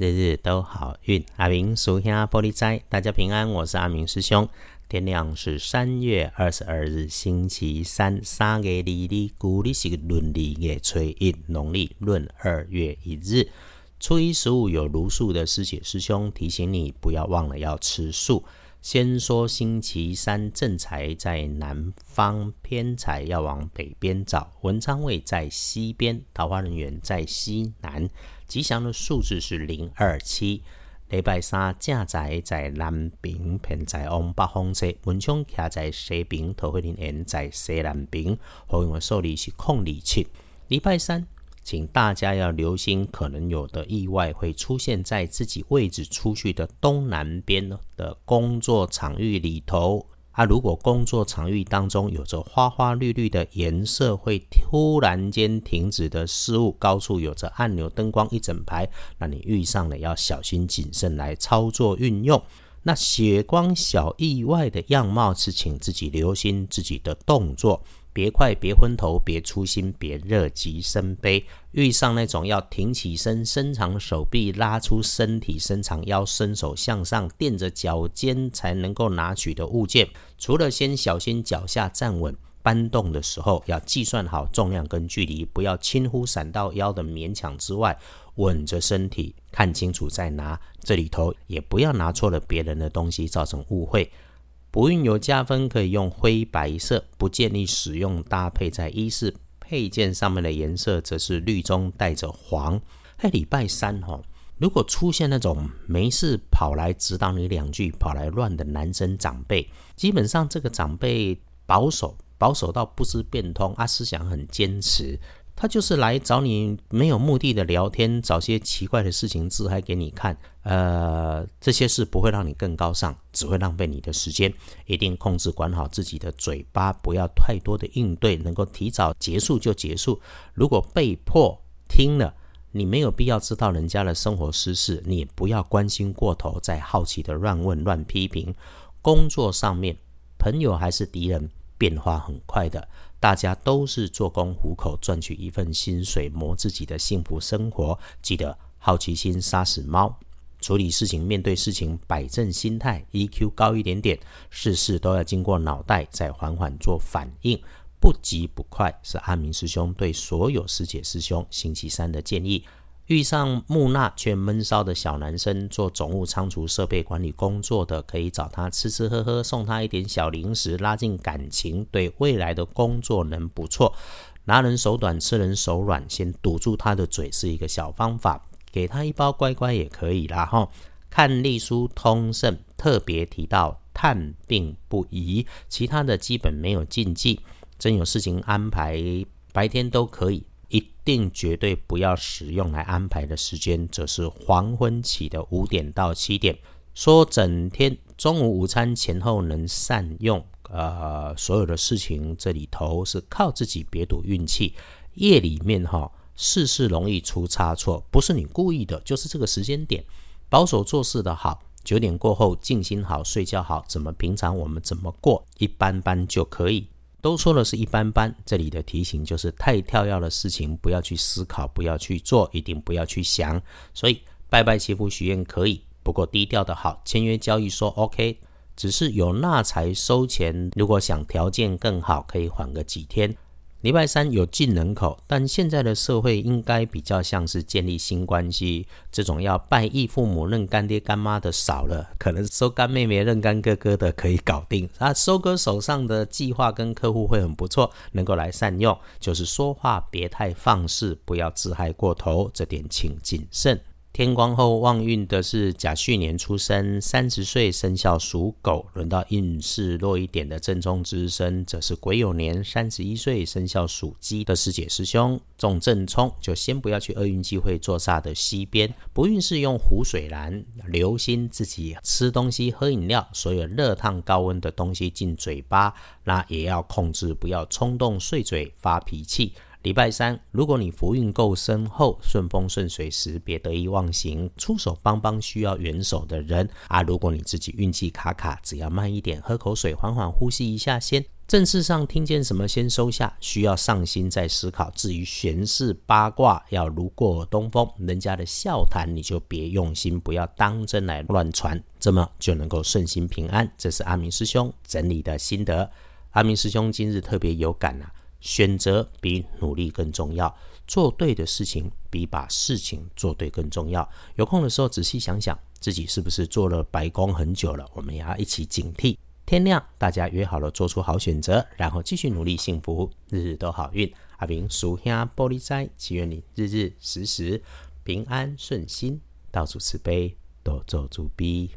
日日都好运。阿明属下玻璃斋，大家平安，我是阿明师兄。天亮是三月二十二日，星期三，三月二日，古历是闰二月初一，农历闰二月一日。初一十五有如素的师姐师兄提醒你，不要忘了要吃素。先说星期三正财在南方，偏财要往北边找。文昌位在西边，桃花人员在西南。吉祥的数字是零二七。礼拜三正财在南边，偏财往北方车。文昌徛在西边，桃花人缘在西南边。好运的数字是空二七。礼拜三。请大家要留心，可能有的意外会出现在自己位置出去的东南边的工作场域里头。啊，如果工作场域当中有着花花绿绿的颜色会突然间停止的事物，高处有着按钮、灯光一整排，那你遇上了要小心谨慎来操作运用。那血光小意外的样貌是，请自己留心自己的动作。别快，别昏头，别粗心，别热极生悲。遇上那种要挺起身、伸长手臂、拉出身体、伸长腰、伸手向上、垫着脚尖才能够拿取的物件，除了先小心脚下站稳，搬动的时候要计算好重量跟距离，不要轻忽闪到腰的勉强之外，稳着身体，看清楚再拿。这里头也不要拿错了别人的东西，造成误会。不运有加分，可以用灰白色，不建议使用搭配在衣饰配件上面的颜色，则是绿中带着黄。在礼拜三哈，如果出现那种没事跑来指导你两句、跑来乱的男生长辈，基本上这个长辈保守，保守到不知变通，啊，思想很坚持。他就是来找你没有目的的聊天，找些奇怪的事情自嗨给你看。呃，这些事不会让你更高尚，只会浪费你的时间。一定控制管好自己的嘴巴，不要太多的应对，能够提早结束就结束。如果被迫听了，你没有必要知道人家的生活私事，你也不要关心过头，再好奇的乱问乱批评。工作上面，朋友还是敌人，变化很快的。大家都是做工糊口，赚取一份薪水，磨自己的幸福生活。记得好奇心杀死猫，处理事情、面对事情，摆正心态，EQ 高一点点，事事都要经过脑袋，再缓缓做反应，不急不快，是阿明师兄对所有师姐师兄星期三的建议。遇上木讷却闷骚的小男生，做总务仓储设备管理工作的，可以找他吃吃喝喝，送他一点小零食，拉近感情，对未来的工作能不错。拿人手短，吃人手软，先堵住他的嘴是一个小方法，给他一包乖乖也可以啦。哈，看隶书通胜，特别提到探病不宜，其他的基本没有禁忌。真有事情安排，白天都可以。一定绝对不要使用来安排的时间，则是黄昏起的五点到七点。说整天中午午餐前后能善用，呃，所有的事情这里头是靠自己，别赌运气。夜里面哈，事事容易出差错，不是你故意的，就是这个时间点。保守做事的好，九点过后静心好，睡觉好，怎么平常我们怎么过，一般般就可以。都说了是一般般，这里的提醒就是太跳跃的事情不要去思考，不要去做，一定不要去想。所以拜拜祈福许愿可以，不过低调的好。签约交易说 OK，只是有纳财收钱，如果想条件更好，可以缓个几天。礼拜三有进人口，但现在的社会应该比较像是建立新关系，这种要拜义父母、认干爹干妈的少了，可能收干妹妹、认干哥哥的可以搞定。啊，收割手上的计划跟客户会很不错，能够来善用。就是说话别太放肆，不要自嗨过头，这点请谨慎。天光后旺运的是甲戌年出生，三十岁生肖属狗。轮到运势弱一点的正冲之身，则是癸酉年三十一岁生肖属鸡的师姐师兄。中正冲就先不要去厄运机会坐煞的西边。不运是用湖水蓝，留心自己吃东西、喝饮料，所有热烫高温的东西进嘴巴，那也要控制，不要冲动碎嘴发脾气。礼拜三，如果你福运够深厚、顺风顺水时，别得意忘形，出手帮帮需要援手的人啊。如果你自己运气卡卡，只要慢一点，喝口水，缓缓呼吸一下先。正事上听见什么先收下，需要上心再思考。至于闲事八卦，要如过东风，人家的笑谈你就别用心，不要当真来乱传，这么就能够顺心平安。这是阿明师兄整理的心得。阿明师兄今日特别有感啊，选择比努力更重要，做对的事情比把事情做对更重要。有空的时候仔细想想，自己是不是做了白工很久了？我们也要一起警惕。天亮，大家约好了做出好选择，然后继续努力，幸福日日都好运。阿明属下玻璃斋，祈愿你日日时时平安顺心，到处慈悲，多做主逼。